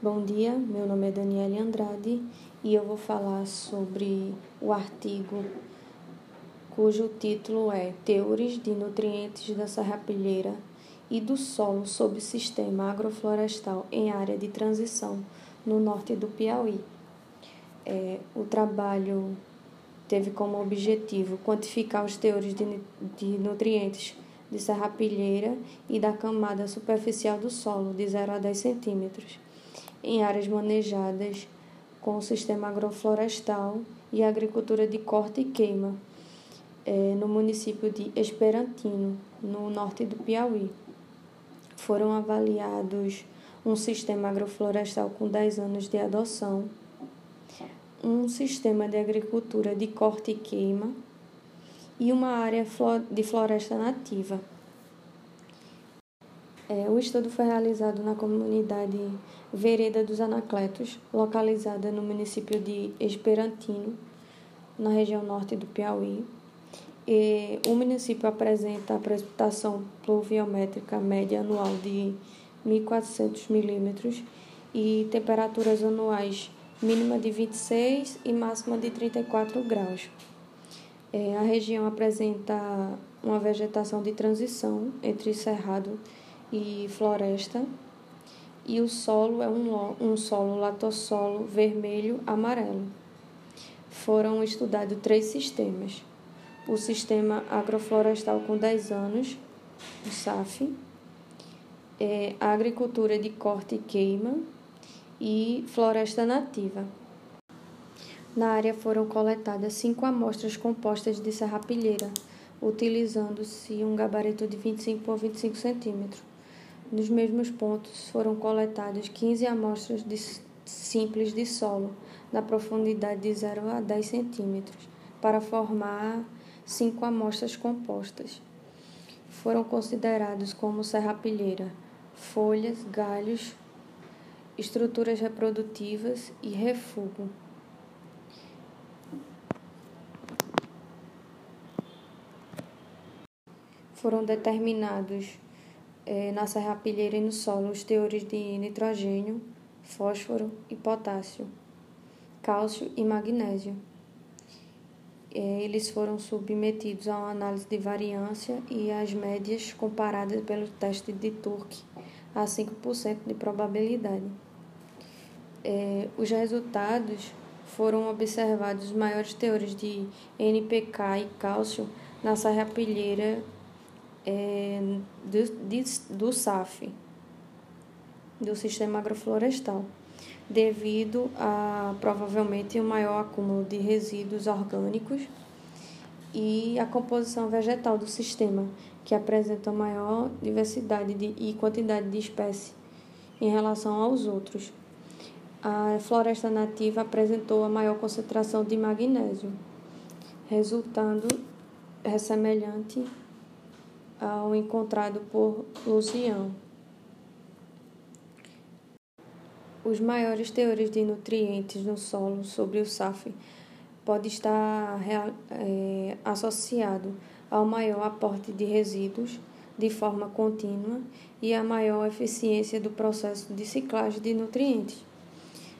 Bom dia, meu nome é Daniele Andrade e eu vou falar sobre o artigo cujo título é Teores de Nutrientes da Serrapilheira e do Solo sob Sistema Agroflorestal em Área de Transição no norte do Piauí. É, o trabalho teve como objetivo quantificar os teores de, de nutrientes de serrapilheira e da camada superficial do solo, de 0 a 10 centímetros em áreas manejadas com o sistema agroflorestal e agricultura de corte e queima, é, no município de Esperantino, no norte do Piauí. Foram avaliados um sistema agroflorestal com 10 anos de adoção, um sistema de agricultura de corte e queima e uma área de floresta nativa. É, o estudo foi realizado na comunidade Vereda dos Anacletos, localizada no município de Esperantino, na região norte do Piauí. E o município apresenta a precipitação pluviométrica média anual de 1.400 milímetros e temperaturas anuais mínima de 26 e máxima de 34 graus. É, a região apresenta uma vegetação de transição entre cerrado e floresta, e o solo é um, um solo latossolo vermelho amarelo. Foram estudados três sistemas. O sistema agroflorestal com 10 anos, o SAF, é, a agricultura de corte e queima e floresta nativa. Na área foram coletadas cinco amostras compostas de serrapilheira, utilizando-se um gabarito de 25 por 25 centímetros. Nos mesmos pontos foram coletadas 15 amostras de simples de solo, na profundidade de 0 a 10 centímetros, para formar cinco amostras compostas. Foram considerados como serrapilheira folhas, galhos, estruturas reprodutivas e refúgio. Foram determinados é, na serrapilheira e no solo os teores de nitrogênio, fósforo e potássio, cálcio e magnésio. É, eles foram submetidos a uma análise de variância e as médias comparadas pelo teste de Turk a 5% de probabilidade. É, os resultados foram observados os maiores teores de NPK e cálcio na serrapilheira é, do, do SAF, do Sistema Agroflorestal, devido a provavelmente o maior acúmulo de resíduos orgânicos e a composição vegetal do sistema, que apresenta maior diversidade de, e quantidade de espécies em relação aos outros. A floresta nativa apresentou a maior concentração de magnésio, resultando semelhante ao encontrado por Lucian. Os maiores teores de nutrientes no solo sobre o SAF pode estar é, associado ao maior aporte de resíduos de forma contínua e à maior eficiência do processo de ciclagem de nutrientes.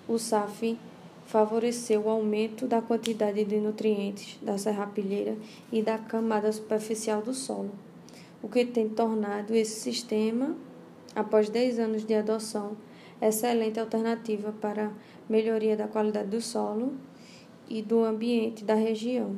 O SAF favoreceu o aumento da quantidade de nutrientes da serrapilheira e da camada superficial do solo o que tem tornado esse sistema, após 10 anos de adoção, excelente alternativa para melhoria da qualidade do solo e do ambiente da região.